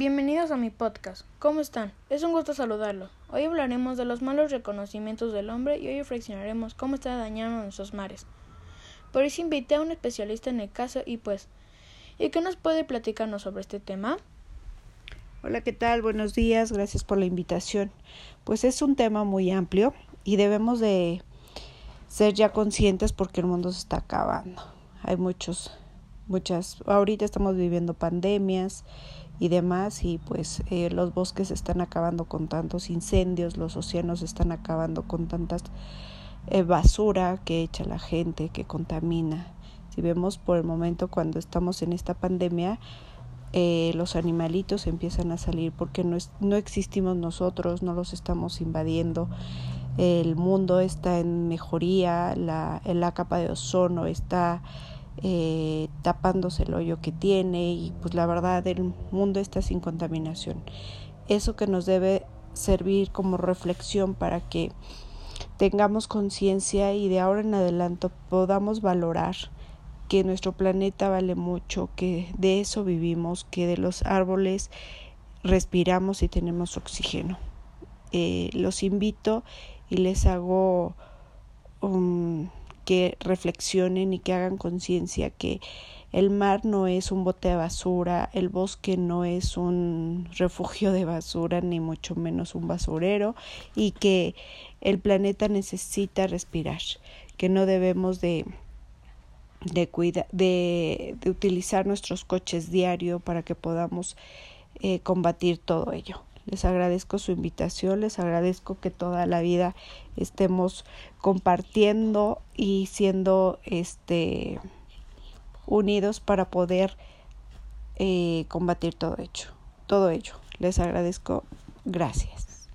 Bienvenidos a mi podcast. ¿Cómo están? Es un gusto saludarlo. Hoy hablaremos de los malos reconocimientos del hombre y hoy reflexionaremos cómo está dañando nuestros mares. Por eso invité a un especialista en el caso y pues, ¿y qué nos puede platicarnos sobre este tema? Hola, ¿qué tal? Buenos días, gracias por la invitación. Pues es un tema muy amplio y debemos de ser ya conscientes porque el mundo se está acabando. Hay muchos, muchas, ahorita estamos viviendo pandemias, y demás y pues eh, los bosques están acabando con tantos incendios, los océanos están acabando con tantas eh, basura que echa la gente, que contamina. Si vemos por el momento cuando estamos en esta pandemia, eh, los animalitos empiezan a salir porque no, es, no existimos nosotros, no los estamos invadiendo. El mundo está en mejoría, la, la capa de ozono está eh, tapándose el hoyo que tiene y pues la verdad el mundo está sin contaminación. Eso que nos debe servir como reflexión para que tengamos conciencia y de ahora en adelante podamos valorar que nuestro planeta vale mucho, que de eso vivimos, que de los árboles respiramos y tenemos oxígeno. Eh, los invito y les hago un que reflexionen y que hagan conciencia que el mar no es un bote de basura, el bosque no es un refugio de basura, ni mucho menos un basurero, y que el planeta necesita respirar, que no debemos de de, de, utilizar nuestros coches diario para que podamos eh, combatir todo ello. Les agradezco su invitación, les agradezco que toda la vida estemos compartiendo y siendo este unidos para poder eh, combatir todo hecho, todo ello. Les agradezco. Gracias.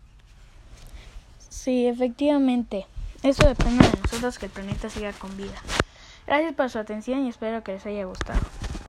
Sí, efectivamente. Eso depende de nosotros que el planeta siga con vida. Gracias por su atención y espero que les haya gustado.